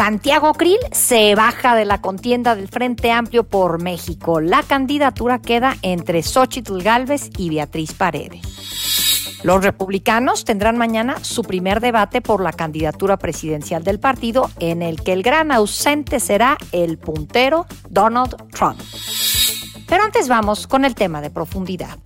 Santiago Krill se baja de la contienda del Frente Amplio por México. La candidatura queda entre Xochitl Galvez y Beatriz Paredes. Los republicanos tendrán mañana su primer debate por la candidatura presidencial del partido, en el que el gran ausente será el puntero Donald Trump. Pero antes vamos con el tema de profundidad.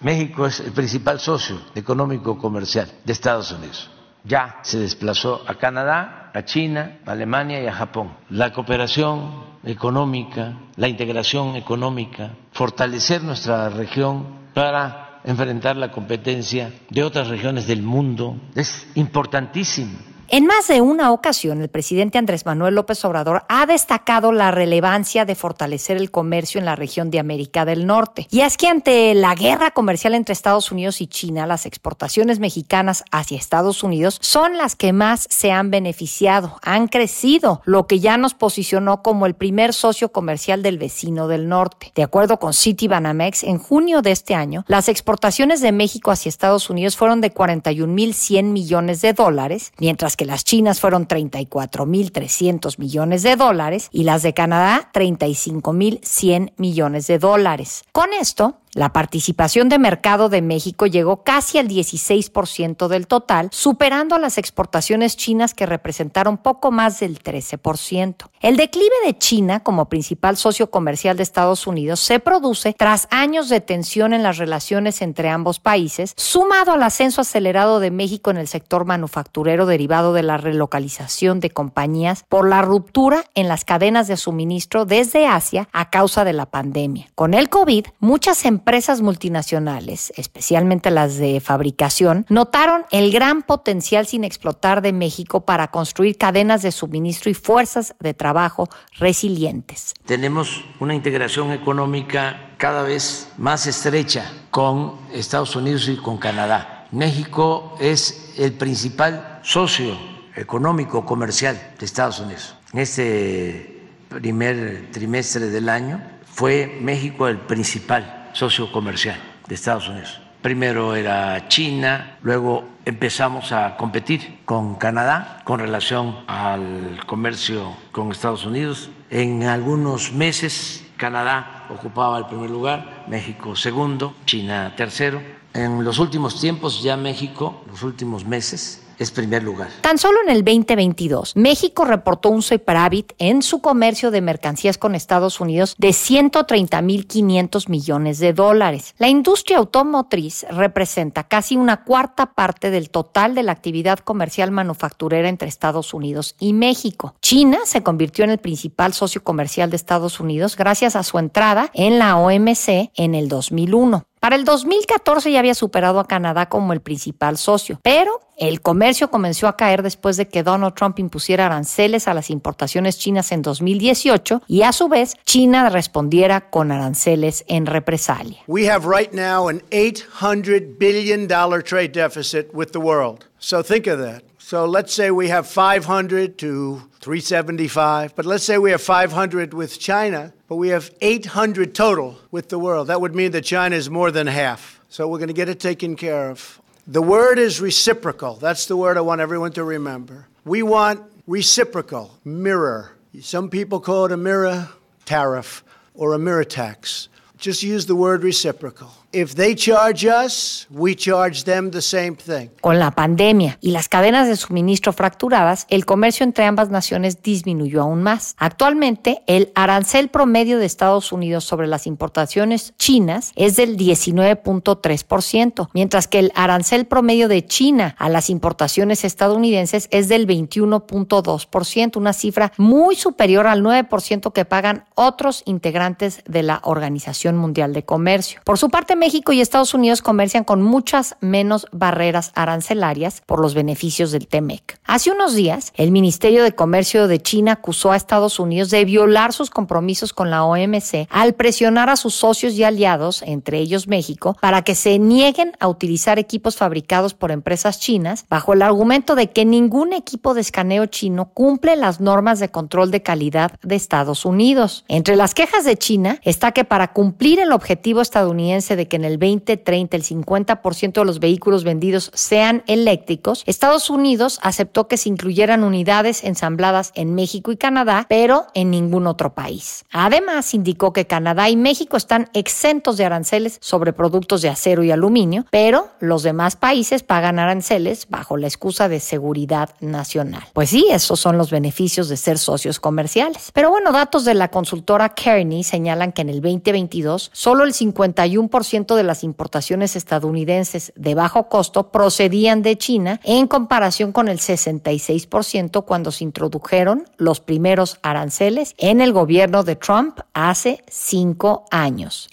México es el principal socio económico comercial de Estados Unidos. Ya se desplazó a Canadá, a China, a Alemania y a Japón. La cooperación económica, la integración económica, fortalecer nuestra región para enfrentar la competencia de otras regiones del mundo es importantísimo en más de una ocasión, el presidente Andrés Manuel López Obrador ha destacado la relevancia de fortalecer el comercio en la región de América del Norte. Y es que ante la guerra comercial entre Estados Unidos y China, las exportaciones mexicanas hacia Estados Unidos son las que más se han beneficiado, han crecido, lo que ya nos posicionó como el primer socio comercial del vecino del norte. De acuerdo con Citibanamex, en junio de este año, las exportaciones de México hacia Estados Unidos fueron de 41.100 millones de dólares, mientras que que las chinas fueron 34.300 millones de dólares y las de Canadá 35.100 millones de dólares. Con esto, la participación de mercado de México llegó casi al 16% del total, superando a las exportaciones chinas que representaron poco más del 13%. El declive de China como principal socio comercial de Estados Unidos se produce tras años de tensión en las relaciones entre ambos países, sumado al ascenso acelerado de México en el sector manufacturero derivado de la relocalización de compañías por la ruptura en las cadenas de suministro desde Asia a causa de la pandemia. Con el COVID, muchas empresas empresas multinacionales, especialmente las de fabricación, notaron el gran potencial sin explotar de México para construir cadenas de suministro y fuerzas de trabajo resilientes. Tenemos una integración económica cada vez más estrecha con Estados Unidos y con Canadá. México es el principal socio económico comercial de Estados Unidos. En este primer trimestre del año fue México el principal socio comercial de Estados Unidos. Primero era China, luego empezamos a competir con Canadá con relación al comercio con Estados Unidos. En algunos meses Canadá ocupaba el primer lugar, México segundo, China tercero. En los últimos tiempos ya México, los últimos meses, es primer lugar. Tan solo en el 2022, México reportó un superávit en su comercio de mercancías con Estados Unidos de 130.500 millones de dólares. La industria automotriz representa casi una cuarta parte del total de la actividad comercial manufacturera entre Estados Unidos y México. China se convirtió en el principal socio comercial de Estados Unidos gracias a su entrada en la OMC en el 2001. Para el 2014 ya había superado a Canadá como el principal socio, pero el comercio comenzó a caer después de que Donald Trump impusiera aranceles a las importaciones chinas en 2018 y a su vez China respondiera con aranceles en represalia. We have right now an 800 billion dollar trade deficit with the world. So think of that. So let's say we have 500 to 375, but let's say we have 500 with China, but we have 800 total with the world. That would mean that China is more than half. So we're going to get it taken care of. The word is reciprocal. That's the word I want everyone to remember. We want reciprocal, mirror. Some people call it a mirror tariff or a mirror tax. Just use the word reciprocal. If they charge us, we charge them the same thing. Con la pandemia y las cadenas de suministro fracturadas, el comercio entre ambas naciones disminuyó aún más. Actualmente, el arancel promedio de Estados Unidos sobre las importaciones chinas es del 19.3%, mientras que el arancel promedio de China a las importaciones estadounidenses es del 21.2%, una cifra muy superior al 9% que pagan otros integrantes de la Organización Mundial de Comercio. Por su parte, México y Estados Unidos comercian con muchas menos barreras arancelarias por los beneficios del TEMEC. Hace unos días, el Ministerio de Comercio de China acusó a Estados Unidos de violar sus compromisos con la OMC al presionar a sus socios y aliados, entre ellos México, para que se nieguen a utilizar equipos fabricados por empresas chinas bajo el argumento de que ningún equipo de escaneo chino cumple las normas de control de calidad de Estados Unidos. Entre las quejas de China está que para cumplir el objetivo estadounidense de que en el 2030 el 50% de los vehículos vendidos sean eléctricos, Estados Unidos aceptó que se incluyeran unidades ensambladas en México y Canadá, pero en ningún otro país. Además, indicó que Canadá y México están exentos de aranceles sobre productos de acero y aluminio, pero los demás países pagan aranceles bajo la excusa de seguridad nacional. Pues sí, esos son los beneficios de ser socios comerciales. Pero bueno, datos de la consultora Kearney señalan que en el 2022 solo el 51% de las importaciones estadounidenses de bajo costo procedían de China en comparación con el 66% cuando se introdujeron los primeros aranceles en el gobierno de Trump hace cinco años.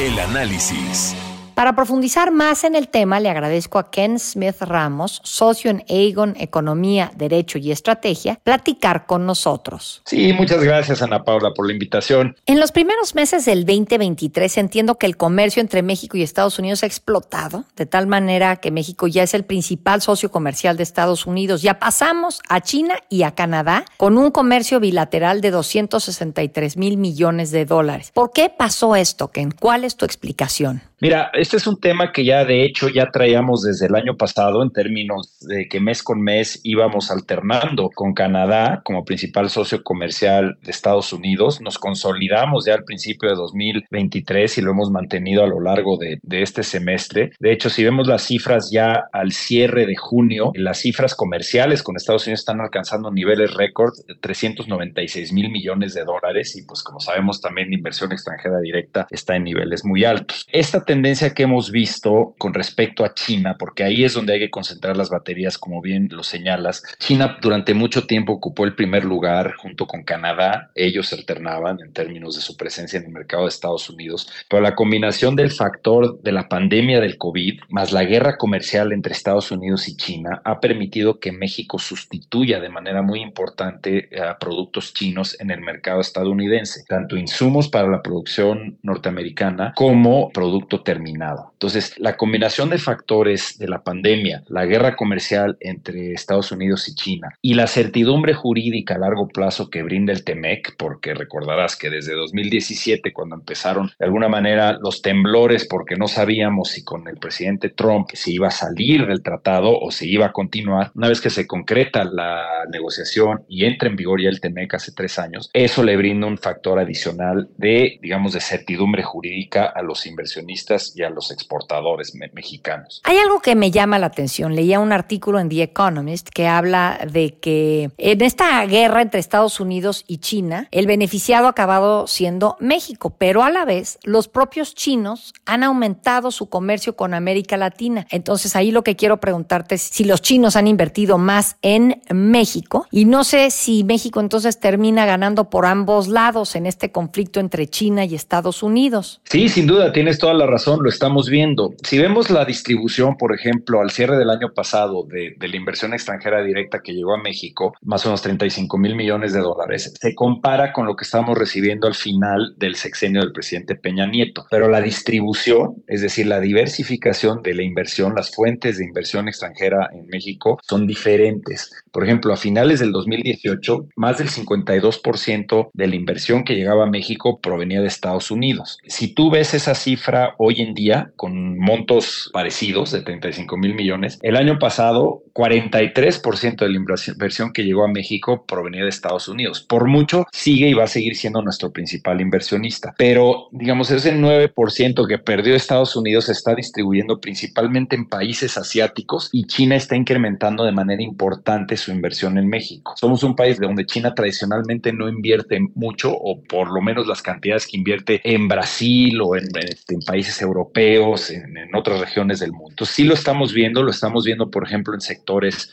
El análisis. Para profundizar más en el tema, le agradezco a Ken Smith Ramos, socio en Aegon Economía, Derecho y Estrategia, platicar con nosotros. Sí, muchas gracias Ana Paula por la invitación. En los primeros meses del 2023 entiendo que el comercio entre México y Estados Unidos ha explotado, de tal manera que México ya es el principal socio comercial de Estados Unidos. Ya pasamos a China y a Canadá con un comercio bilateral de 263 mil millones de dólares. ¿Por qué pasó esto, Ken? ¿Cuál es tu explicación? Mira, este es un tema que ya de hecho ya traíamos desde el año pasado en términos de que mes con mes íbamos alternando con Canadá como principal socio comercial de Estados Unidos. Nos consolidamos ya al principio de 2023 y lo hemos mantenido a lo largo de, este semestre. De hecho, si vemos las cifras ya al cierre de junio, las cifras comerciales con Estados Unidos están alcanzando niveles récord de 396 mil millones de dólares y pues como sabemos también la inversión extranjera directa está en niveles muy altos. Esta tendencia que hemos visto con respecto a China, porque ahí es donde hay que concentrar las baterías, como bien lo señalas. China durante mucho tiempo ocupó el primer lugar junto con Canadá. Ellos alternaban en términos de su presencia en el mercado de Estados Unidos, pero la combinación del factor de la pandemia del COVID más la guerra comercial entre Estados Unidos y China ha permitido que México sustituya de manera muy importante a productos chinos en el mercado estadounidense, tanto insumos para la producción norteamericana como productos terminado. Entonces, la combinación de factores de la pandemia, la guerra comercial entre Estados Unidos y China y la certidumbre jurídica a largo plazo que brinda el TEMEC, porque recordarás que desde 2017, cuando empezaron de alguna manera los temblores porque no sabíamos si con el presidente Trump se iba a salir del tratado o se iba a continuar, una vez que se concreta la negociación y entra en vigor ya el TEMEC hace tres años, eso le brinda un factor adicional de, digamos, de certidumbre jurídica a los inversionistas y a los exportadores mexicanos. Hay algo que me llama la atención. Leía un artículo en The Economist que habla de que en esta guerra entre Estados Unidos y China, el beneficiado ha acabado siendo México, pero a la vez los propios chinos han aumentado su comercio con América Latina. Entonces ahí lo que quiero preguntarte es si los chinos han invertido más en México y no sé si México entonces termina ganando por ambos lados en este conflicto entre China y Estados Unidos. Sí, sin duda, tienes toda la razón lo estamos viendo. Si vemos la distribución, por ejemplo, al cierre del año pasado de, la inversión extranjera directa que llegó a México, más o menos 35 mil millones de dólares, se compara con lo que estamos recibiendo al final del sexenio del presidente Peña Nieto. Pero la distribución, es decir, la diversificación de la inversión, las fuentes de inversión extranjera en México son diferentes. Por ejemplo, a finales del 2018, más del 52% de la inversión que llegaba a México provenía de Estados Unidos. Si tú ves esa cifra hoy en día con montos parecidos de 35 mil millones. El año pasado, 43% de la inversión que llegó a México provenía de Estados Unidos. Por mucho, sigue y va a seguir siendo nuestro principal inversionista. Pero, digamos, ese 9% que perdió Estados Unidos se está distribuyendo principalmente en países asiáticos y China está incrementando de manera importante su inversión en México. Somos un país donde China tradicionalmente no invierte mucho o por lo menos las cantidades que invierte en Brasil o en, en países países europeos, en, otras regiones del mundo. Entonces, sí lo estamos viendo, lo estamos viendo, por ejemplo, en sectores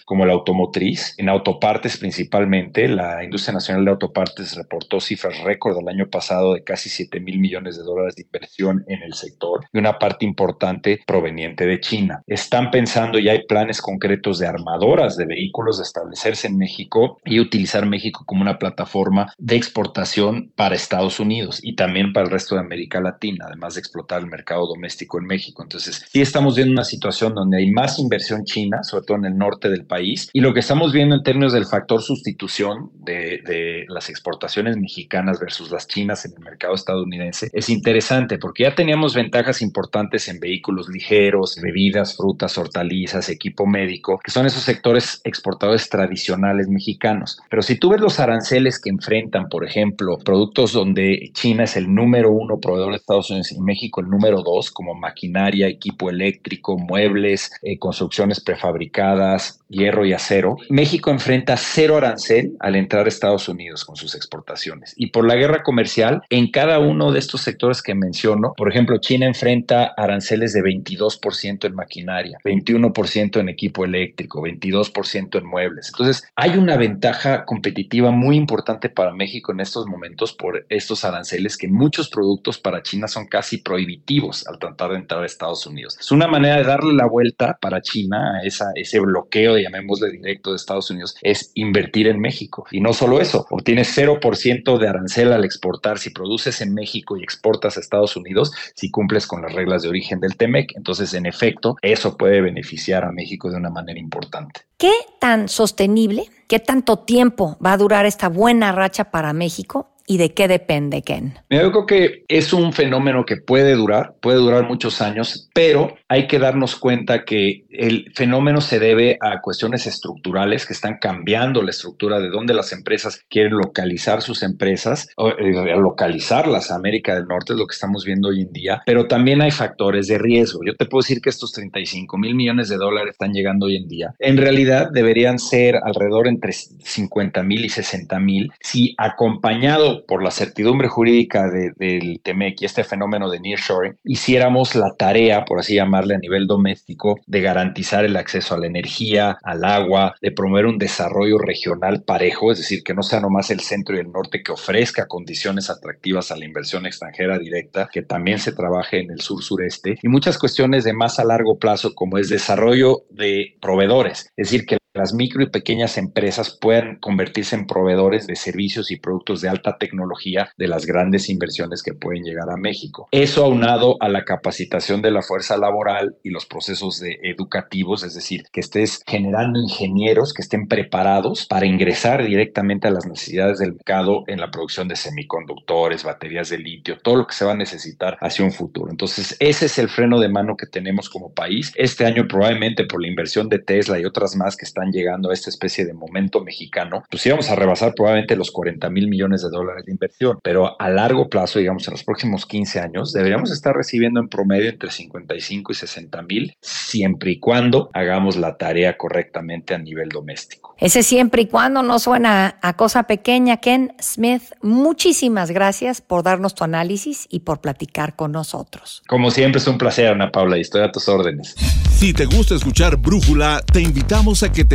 como la automotriz, en autopartes principalmente. La industria nacional de autopartes reportó cifras récord el año pasado de casi 7 mil millones de dólares de inversión en el sector y una parte importante proveniente de China. Están pensando y hay planes concretos de armadoras de vehículos de establecerse en México y utilizar México como una plataforma de exportación para Estados Unidos y también para el resto de América Latina, además de explotar el mercado doméstico en México. Entonces, sí estamos viendo una situación donde hay más inversión china, sobre todo en el norte del país, y lo que estamos viendo en términos del factor sustitución de, de las exportaciones mexicanas versus las chinas en el mercado estadounidense es interesante porque ya teníamos ventajas importantes en vehículos ligeros, bebidas, frutas, hortalizas, equipo médico, que son esos sectores exportadores tradicionales mexicanos. Pero si tú ves los aranceles que enfrentan, por ejemplo, productos donde China es el número uno proveedor de Estados Unidos y México el número dos, como maquinaria, equipo eléctrico, muebles, eh, construcciones prefabricadas, hierro y acero, México enfrenta cero arancel al entrar a Estados Unidos con sus exportaciones. Y por la guerra comercial, en cada uno de estos sectores que menciono, por ejemplo, China enfrenta aranceles de 22% en maquinaria, 21% en equipo eléctrico, 22% en muebles. Entonces, hay una ventaja competitiva muy importante para México en estos momentos por estos aranceles que muchos productos para China son casi prohibitivos al tratar de entrar a Estados Unidos. Es una manera de darle la vuelta para China a ese bloqueo, llamémosle directo de Estados Unidos, es invertir en México. Y no solo eso, obtienes 0% de arancel al exportar si produces en México y exportas a Estados Unidos, si cumples con las reglas de origen del TEMEC. Entonces, en efecto, eso puede beneficiar a México de una manera importante. ¿Qué tan sostenible, qué tanto tiempo va a durar esta buena racha para México? ¿Y de qué depende, Ken? Yo creo que es un fenómeno que puede durar, puede durar muchos años, pero hay que darnos cuenta que el fenómeno se debe a cuestiones estructurales que están cambiando la estructura de dónde las empresas quieren localizar sus empresas, o, eh, localizarlas a América del Norte, es lo que estamos viendo hoy en día, pero también hay factores de riesgo. Yo te puedo decir que estos 35 mil millones de dólares están llegando hoy en día. En realidad deberían ser alrededor entre 50 mil y 60 mil si acompañado por la certidumbre jurídica del TEMEC y este fenómeno de nearshoring, hiciéramos la tarea, por así llamarle a nivel doméstico, de garantizar el acceso a la energía, al agua, de promover un desarrollo regional parejo, es decir, que no sea nomás el centro y el norte que ofrezca condiciones atractivas a la inversión extranjera directa, que también se trabaje en el sur-sureste, y muchas cuestiones de más a largo plazo, como es desarrollo de proveedores, es decir, que las micro y pequeñas empresas puedan convertirse en proveedores de servicios y productos de alta tecnología de las grandes inversiones que pueden llegar a México. Eso aunado a la capacitación de la fuerza laboral y los procesos educativos, es decir, que estés generando ingenieros que estén preparados para ingresar directamente a las necesidades del mercado en la producción de semiconductores, baterías de litio, todo lo que se va a necesitar hacia un futuro. Entonces, ese es el freno de mano que tenemos como país. Este año probablemente por la inversión de Tesla y otras más que están llegando a esta especie de momento mexicano, pues íbamos a rebasar probablemente los 40 mil millones de dólares de inversión, pero a largo plazo, digamos en los próximos 15 años, deberíamos estar recibiendo en promedio entre 55 y 60 mil, siempre y cuando hagamos la tarea correctamente a nivel doméstico. Ese siempre y cuando no suena a cosa pequeña, Ken Smith, muchísimas gracias por darnos tu análisis y por platicar con nosotros. Como siempre es un placer, Ana Paula, y estoy a tus órdenes. Si te gusta escuchar Brújula, te invitamos a que te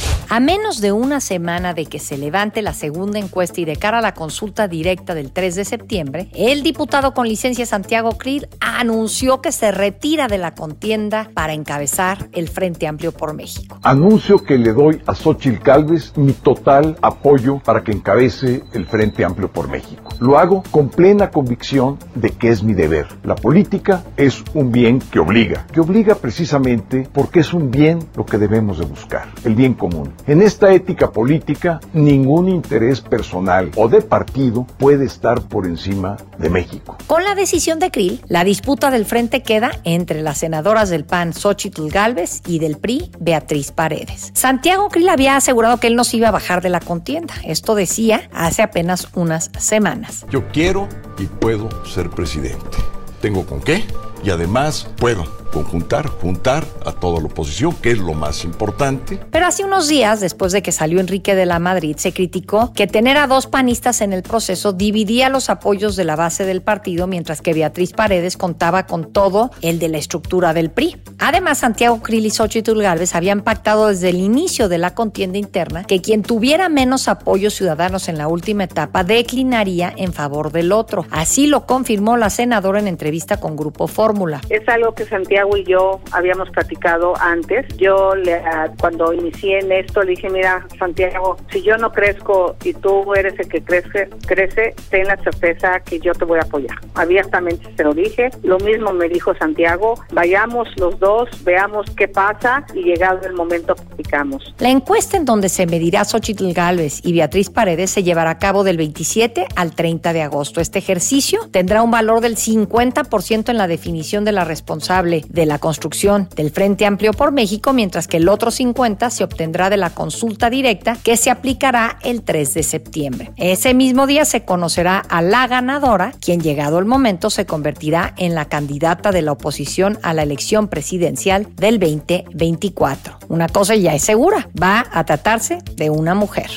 A menos de una semana de que se levante la segunda encuesta y de cara a la consulta directa del 3 de septiembre, el diputado con licencia Santiago Krill anunció que se retira de la contienda para encabezar el Frente Amplio por México. Anuncio que le doy a Xochitl Calves mi total apoyo para que encabece el Frente Amplio por México. Lo hago con plena convicción de que es mi deber. La política es un bien que obliga, que obliga precisamente porque es un bien lo que debemos de buscar, el bien común. En esta ética política, ningún interés personal o de partido puede estar por encima de México. Con la decisión de Krill, la disputa del frente queda entre las senadoras del PAN Xochitl Galvez y del PRI Beatriz Paredes. Santiago Krill había asegurado que él no se iba a bajar de la contienda. Esto decía hace apenas unas semanas. Yo quiero y puedo ser presidente. ¿Tengo con qué? Y además puedo conjuntar, juntar a toda la oposición, que es lo más importante. Pero hace unos días, después de que salió Enrique de la Madrid, se criticó que tener a dos panistas en el proceso dividía los apoyos de la base del partido, mientras que Beatriz Paredes contaba con todo el de la estructura del PRI. Además, Santiago Krill y Xochitl Gálvez habían pactado desde el inicio de la contienda interna que quien tuviera menos apoyos ciudadanos en la última etapa declinaría en favor del otro. Así lo confirmó la senadora en entrevista con Grupo Fórmula. Es algo que Santiago y yo habíamos platicado antes. Yo le, cuando inicié en esto le dije, mira, Santiago, si yo no crezco y tú eres el que crece, crece, ten la certeza que yo te voy a apoyar. Abiertamente se lo dije. Lo mismo me dijo Santiago, vayamos los dos, veamos qué pasa y llegado el momento platicamos. La encuesta en donde se medirá Xochitl Galvez y Beatriz Paredes se llevará a cabo del 27 al 30 de agosto. Este ejercicio tendrá un valor del 50% en la definición de la responsable de la construcción del Frente Amplio por México, mientras que el otro 50 se obtendrá de la consulta directa que se aplicará el 3 de septiembre. Ese mismo día se conocerá a la ganadora, quien llegado el momento se convertirá en la candidata de la oposición a la elección presidencial del 2024. Una cosa ya es segura, va a tratarse de una mujer.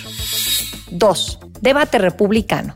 2. Debate republicano.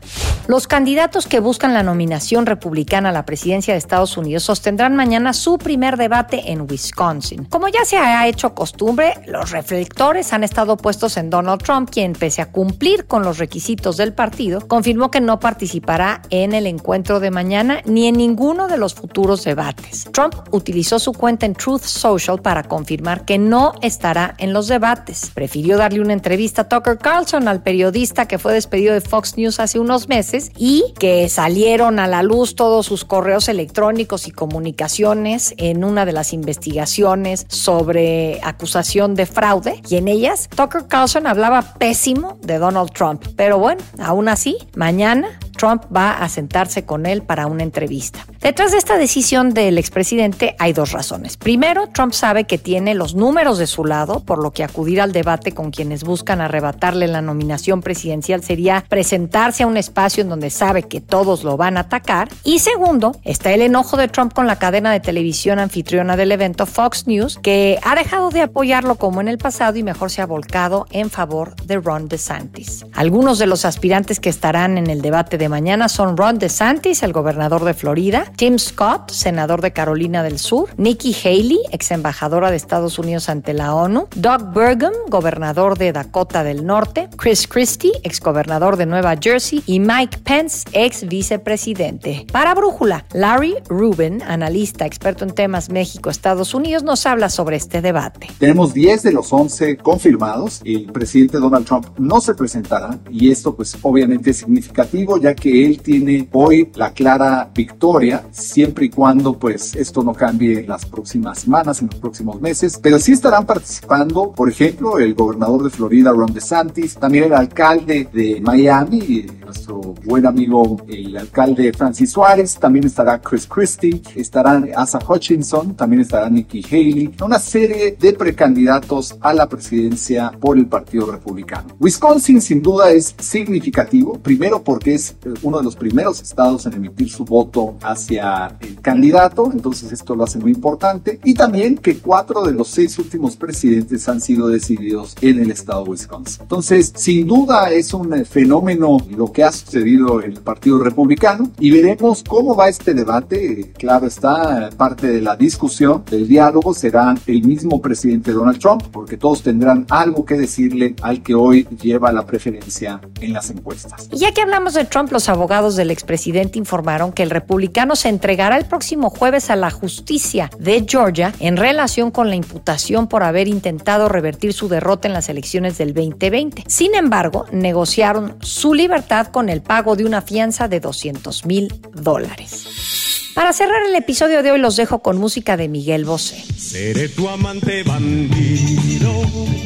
Los candidatos que buscan la nominación republicana a la presidencia de Estados Unidos sostendrán mañana su primer debate en Wisconsin. Como ya se ha hecho costumbre, los reflectores han estado puestos en Donald Trump, quien, pese a cumplir con los requisitos del partido, confirmó que no participará en el encuentro de mañana ni en ninguno de los futuros debates. Trump utilizó su cuenta en Truth Social para confirmar que no estará en los debates. Prefirió darle una entrevista a Tucker Carlson, al periodista que fue despedido de Fox News hace unos meses, y que salieron a la luz todos sus correos electrónicos y comunicaciones en una de las investigaciones sobre acusación de fraude y en ellas Tucker Carlson hablaba pésimo de Donald Trump. Pero bueno, aún así, mañana Trump va a sentarse con él para una entrevista. Detrás de esta decisión del expresidente hay dos razones. Primero, Trump sabe que tiene los números de su lado, por lo que acudir al debate con quienes buscan arrebatarle la nominación presidencial sería presentarse a un espacio en donde sabe que todos lo van a atacar. Y segundo, está el enojo de Trump con la cadena de televisión anfitriona del evento Fox News, que ha dejado de apoyarlo como en el pasado y mejor se ha volcado en favor de Ron DeSantis. Algunos de los aspirantes que estarán en el debate de mañana son Ron DeSantis, el gobernador de Florida, Tim Scott, senador de Carolina del Sur, Nikki Haley, ex embajadora de Estados Unidos ante la ONU, Doug Burgum, gobernador de Dakota del Norte, Chris Christie, ex gobernador de Nueva Jersey, y Mike Pence, ex vicepresidente. Para Brújula, Larry Rubin, analista experto en temas México-Estados Unidos, nos habla sobre este debate. Tenemos 10 de los 11 confirmados. El presidente Donald Trump no se presentará y esto pues obviamente es significativo ya que él tiene hoy la clara victoria siempre y cuando pues esto no cambie en las próximas semanas, en los próximos meses, pero sí estarán participando, por ejemplo, el gobernador de Florida, Ron DeSantis, también el alcalde de Miami, nuestro buen amigo el alcalde Francis Suárez, también estará Chris Christie, estarán Asa Hutchinson, también estará Nikki Haley, una serie de precandidatos a la presidencia por el Partido Republicano. Wisconsin sin duda es significativo, primero porque es uno de los primeros estados en emitir su voto hacia el candidato, entonces esto lo hace muy importante, y también que cuatro de los seis últimos presidentes han sido decididos en el estado de Wisconsin. Entonces, sin duda es un eh, fenómeno lo que ha sucedido en el Partido Republicano y veremos cómo va este debate. Claro está, parte de la discusión, del diálogo será el mismo presidente Donald Trump, porque todos tendrán algo que decirle al que hoy lleva la preferencia en las encuestas. Y ya que hablamos de Trump, los abogados del expresidente informaron que el republicano se entregará el próximo jueves a la justicia de Georgia en relación con la imputación por haber intentado revertir su derrota en las elecciones del 2020. Sin embargo, negociaron su libertad con el pago de una fianza de 200 mil dólares. Para cerrar el episodio de hoy los dejo con música de Miguel Bosé. Seré tu amante bandido,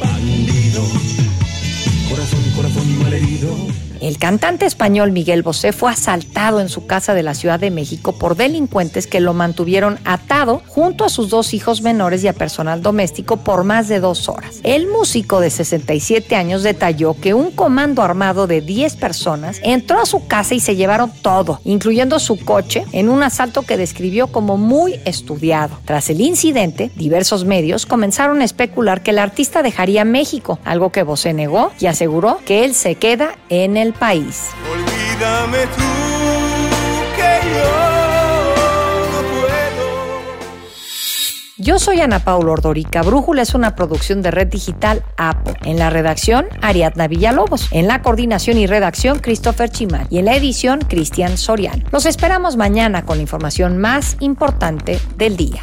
bandido. El cantante español Miguel Bosé fue asaltado en su casa de la Ciudad de México por delincuentes que lo mantuvieron atado junto a sus dos hijos menores y a personal doméstico por más de dos horas. El músico de 67 años detalló que un comando armado de 10 personas entró a su casa y se llevaron todo, incluyendo su coche, en un asalto que describió como muy estudiado. Tras el incidente, diversos medios comenzaron a especular que el artista dejaría México, algo que Bosé negó y aseguró que él se queda en el país. Olvídame tú que yo no puedo. Yo soy Ana Paula Ordorica. Brújula es una producción de Red Digital APO. En la redacción, Ariadna Villalobos. En la coordinación y redacción, Christopher Chimán. Y en la edición, Cristian Soriano. Los esperamos mañana con la información más importante del día.